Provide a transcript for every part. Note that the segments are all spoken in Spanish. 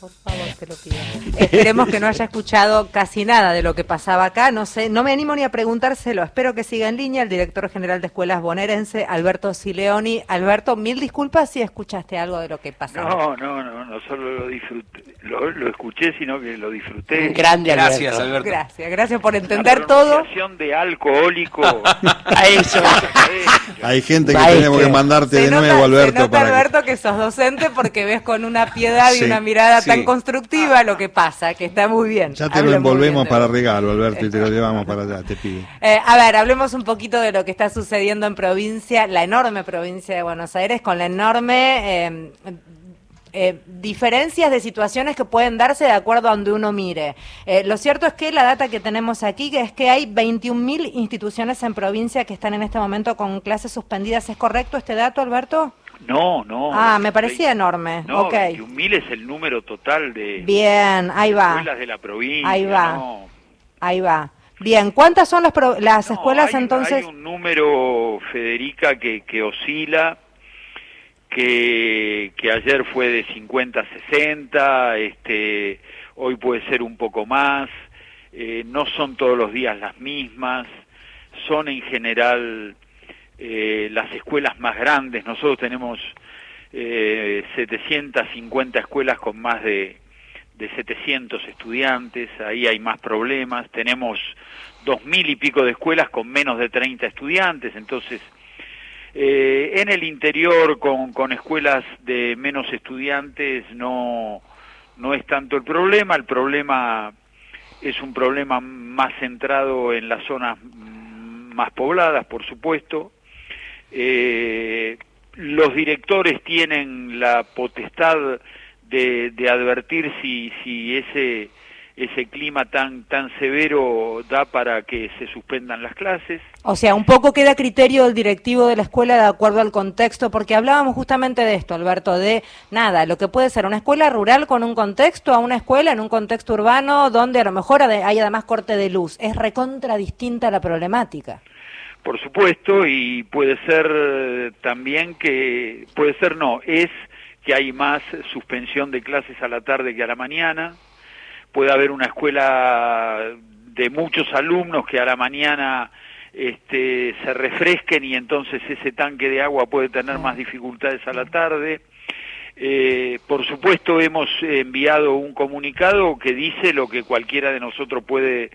Por favor, te lo pido. Esperemos que no haya escuchado casi nada de lo que pasaba acá. No sé, no me animo ni a preguntárselo. Espero que siga en línea el director general de escuelas bonaerense, Alberto Sileoni. Alberto, mil disculpas si escuchaste algo de lo que pasaba. No, no, no, no solo lo disfruté, lo, lo escuché, sino que lo disfruté. Grande, Alberto. Gracias, Alberto. Gracias, gracias por La entender todo. pronunciación de alcohólico. A eso. Hay gente que Maestro. tenemos que mandarte Se de nota, nuevo, se Alberto, nota, para que- Alberto, que... sos docente porque ves con una piedad y Sí, una mirada sí. tan constructiva lo que pasa, que está muy bien. Ya te lo envolvemos para regalo, Alberto, y te lo llevamos para allá, te pido. Eh, a ver, hablemos un poquito de lo que está sucediendo en provincia, la enorme provincia de Buenos Aires, con la enorme eh, eh, diferencias de situaciones que pueden darse de acuerdo a donde uno mire. Eh, lo cierto es que la data que tenemos aquí que es que hay 21.000 instituciones en provincia que están en este momento con clases suspendidas. ¿Es correcto este dato, Alberto? No, no. Ah, me parecía enorme. No, ok. 21.000 es el número total de Bien, ahí va. escuelas de la provincia. Ahí va. no. Ahí va. Bien, ¿cuántas son las, pro- las No, escuelas hay entonces? Hay un número, Federica, que, que oscila, que, que ayer fue de 50 a 60, este, hoy puede ser un poco más, eh, no son todos los días las mismas, son en general eh, las escuelas más grandes, nosotros tenemos eh, 750 escuelas con más de, de 700 estudiantes, ahí hay más problemas, tenemos dos mil y pico de escuelas con menos de 30 estudiantes, entonces eh, en el interior con, con escuelas de menos estudiantes no, no es tanto el problema, el problema es un problema más centrado en las zonas más pobladas, por supuesto. Eh, los directores tienen la potestad de, de advertir si, si ese, ese clima tan, tan severo da para que se suspendan las clases. O sea, un poco queda criterio del directivo de la escuela de acuerdo al contexto, porque hablábamos justamente de esto, Alberto, de nada, lo que puede ser una escuela rural con un contexto a una escuela en un contexto urbano donde a lo mejor hay además corte de luz. Es recontra distinta la problemática. Por supuesto, y puede ser eh, también que, puede ser no, es que hay más suspensión de clases a la tarde que a la mañana, puede haber una escuela de muchos alumnos que a la mañana este, se refresquen y entonces ese tanque de agua puede tener más dificultades a la tarde. Eh, por supuesto hemos enviado un comunicado que dice lo que cualquiera de nosotros puede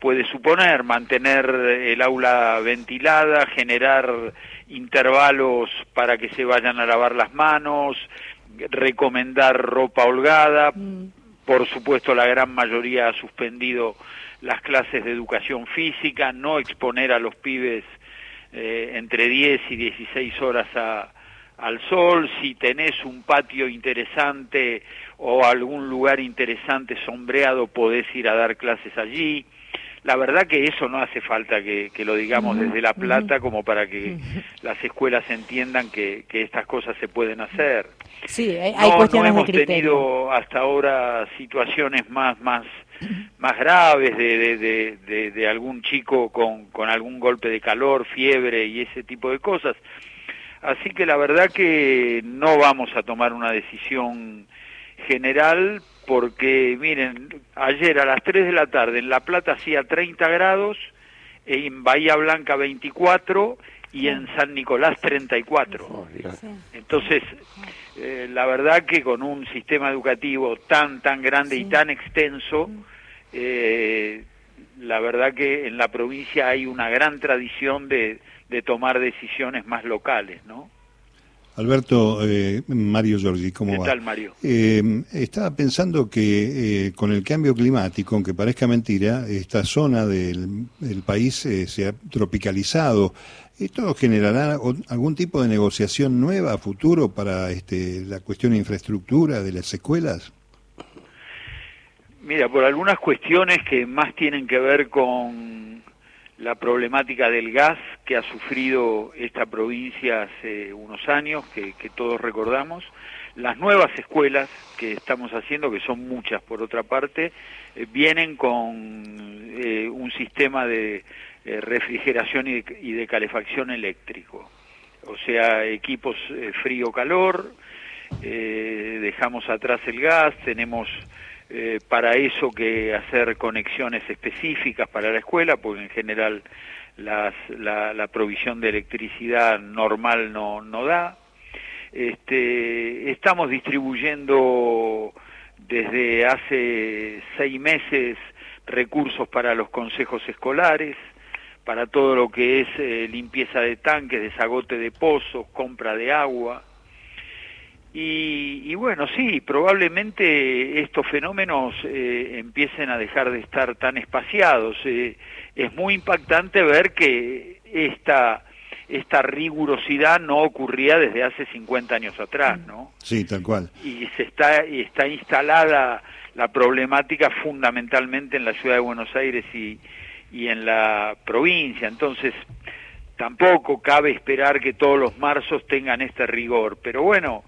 puede suponer mantener el aula ventilada, generar intervalos para que se vayan a lavar las manos, recomendar ropa holgada. Por supuesto, la gran mayoría ha suspendido las clases de educación física, no exponer a los pibes eh, entre 10 y 16 horas a, al sol, si tenés un patio interesante o algún lugar interesante sombreado, podés ir a dar clases allí. La verdad que eso no hace falta que, que lo digamos desde La Plata como para que las escuelas entiendan que, que estas cosas se pueden hacer. Sí, hay, no, cuestiones no hemos de tenido hasta ahora situaciones más más más graves de, de, de, de- de algún chico con, con algún golpe de calor, fiebre y ese tipo de cosas. Así que la verdad que no vamos a tomar una decisión general porque, miren, ayer a las 3 de la tarde en La Plata hacía 30 grados, en Bahía Blanca 24 y en San Nicolás 34. Oh. Entonces, eh, la verdad que con un sistema educativo tan, tan grande y tan extenso, eh, la verdad que en la provincia hay una gran tradición de, de tomar decisiones más locales, ¿no? Alberto, eh, Mario Giorgi, ¿cómo ¿Qué va? tal, Mario? Eh, estaba pensando que eh, con el cambio climático, aunque parezca mentira, esta zona del, del país eh, se ha tropicalizado. ¿Esto generará algún tipo de negociación nueva a futuro para este, la cuestión de infraestructura de las escuelas? Mira, por algunas cuestiones que más tienen que ver con la problemática del gas que ha sufrido esta provincia hace unos años, que, todos recordamos, las nuevas escuelas que estamos haciendo, que son muchas por otra parte, eh, vienen con eh, un sistema de eh, refrigeración y de, y de calefacción eléctrico, o sea, equipos eh, frío-calor, dejamos atrás el gas, tenemos eh, para eso que hacer conexiones específicas para la escuela, porque en general la, provisión de electricidad normal no, no da. Este, estamos distribuyendo desde hace seis meses recursos para los consejos escolares, para todo lo que es eh, limpieza de tanques, desagote de pozos, compra de agua. Y, bueno, sí, probablemente estos fenómenos eh, empiecen a dejar de estar tan espaciados. Eh, es muy impactante ver que esta, esta rigurosidad no ocurría desde hace 50 años atrás, ¿no? Sí, tal cual. Y se está, y está instalada la problemática fundamentalmente en la ciudad de Buenos Aires y, y en la provincia. Entonces, tampoco cabe esperar que todos los marzos tengan este rigor. Pero bueno,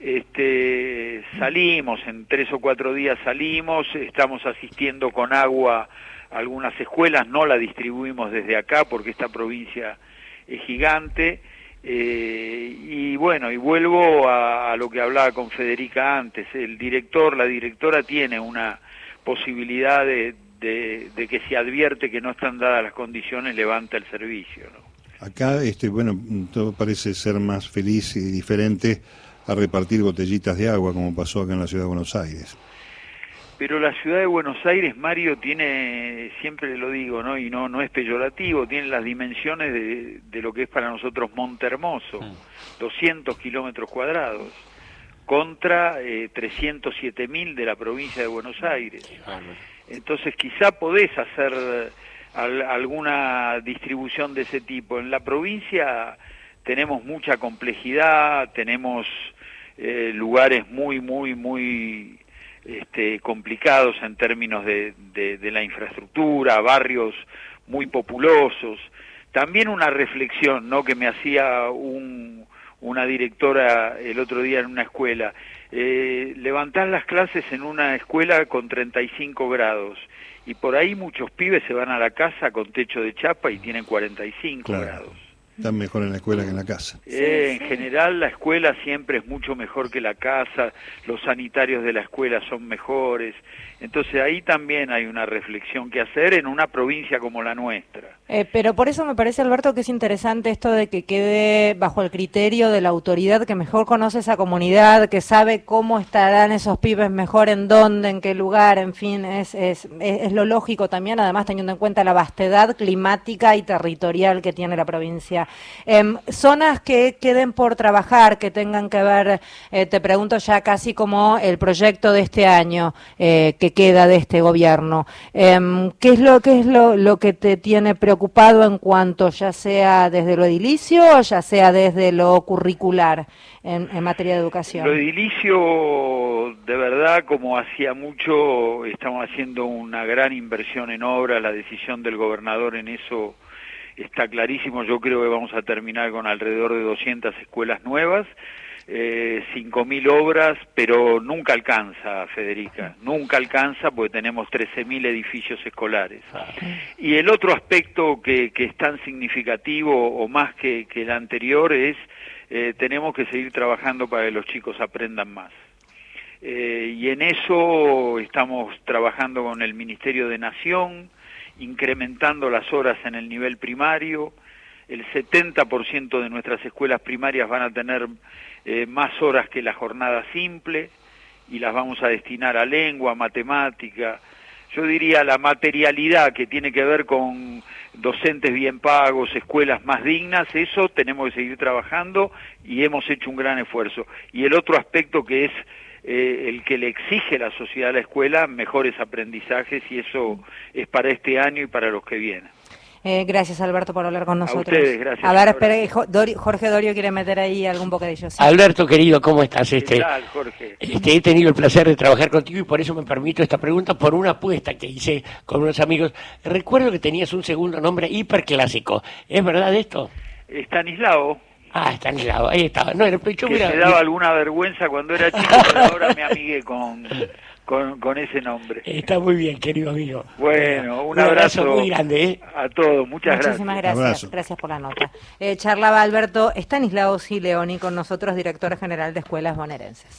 este, salimos, en tres o cuatro días salimos, estamos asistiendo con agua a algunas escuelas, no la distribuimos desde acá porque esta provincia es gigante. Eh, y bueno, y vuelvo a, lo que hablaba con Federica antes, el director, la directora tiene una posibilidad de, de, de, que se advierte que no están dadas las condiciones, levanta el servicio. ¿no? Acá, este, bueno, todo parece ser más feliz y diferente a repartir botellitas de agua, como pasó acá en la ciudad de Buenos Aires. Pero la ciudad de Buenos Aires, Mario, tiene, siempre lo digo, ¿no? Y no, no es peyorativo, tiene las dimensiones de, de lo que es para nosotros Monte Hermoso, 200 mm. kilómetros cuadrados, contra eh, 307 mil de la provincia de Buenos Aires. Entonces quizá podés hacer eh, alguna distribución de ese tipo. En la provincia tenemos mucha complejidad, tenemos eh, lugares muy, muy, muy este, complicados en términos de, de, la infraestructura, barrios muy populosos. También una reflexión ¿no? que me hacía un, una directora el otro día en una escuela. Eh, levantar las clases en una escuela con 35 grados y por ahí muchos pibes se van a la casa con techo de chapa y tienen 45 grados. Están mejor en la escuela que en la casa. Eh, en general la escuela siempre es mucho mejor que la casa, los sanitarios de la escuela son mejores, entonces ahí también hay una reflexión que hacer en una provincia como la nuestra. Eh, pero por eso me parece, Alberto, que es interesante esto de que quede bajo el criterio de la autoridad que mejor conoce esa comunidad, que sabe cómo estarán esos pibes mejor, en dónde, en qué lugar, en fin, es, es, es, lo lógico también, además teniendo en cuenta la vastedad climática y territorial que tiene la provincia. Em, zonas que queden por trabajar, que tengan que ver, eh, te pregunto ya casi como el proyecto de este año, eh, que queda de este gobierno. Em, ¿Qué es lo qué es lo, lo que te tiene preocupado en cuanto ya sea desde lo edilicio o ya sea desde lo curricular en, en materia de educación? Lo edilicio, de verdad, como hacía mucho, estamos haciendo una gran inversión en obra, la decisión del gobernador en eso está clarísimo, yo creo que vamos a terminar con alrededor de 200 escuelas nuevas eh, 5.000 obras, pero nunca alcanza, Federica, nunca alcanza porque tenemos 13.000 edificios escolares. Y el otro aspecto que, que es tan significativo o más que, que el anterior es eh, tenemos que seguir trabajando para que los chicos aprendan más. Eh, y en eso estamos trabajando con el Ministerio de Nación, incrementando las horas en el nivel primario, el 70% de nuestras escuelas primarias van a tener eh, más horas que la jornada simple y las vamos a destinar a lengua, matemática, yo diría la materialidad que tiene que ver con docentes bien pagos, escuelas más dignas, eso tenemos que seguir trabajando y hemos hecho un gran esfuerzo. Y el otro aspecto que es eh, el que le exige la sociedad a la escuela, mejores aprendizajes y eso es para este año y para los que vienen. Eh, gracias, Alberto, por hablar con nosotros. A ustedes, gracias. A ver, espera, Jorge Dorio quiere meter ahí algún bocadillo. Sí. Alberto, querido, ¿cómo estás? Este, ¿Qué tal, Jorge? Este, he tenido el placer de trabajar contigo y por eso me permito esta pregunta por una apuesta que hice con unos amigos. Recuerdo que tenías un segundo nombre hiperclásico. ¿Es verdad esto? Estanislao. Ah, Estanislao, ahí estaba. No, yo que mira, me daba alguna vergüenza cuando era chico, pero ahora me amigué con, con, con ese nombre. Está muy bien, querido amigo. Bueno, un, abrazo, muy grande, ¿eh? a todos, muchas Muchísimas gracias. gracias. Abrazo. Gracias por la nota. Eh, charlaba Alberto Estanislao Sileoni con nosotros, director general de Escuelas Bonaerenses.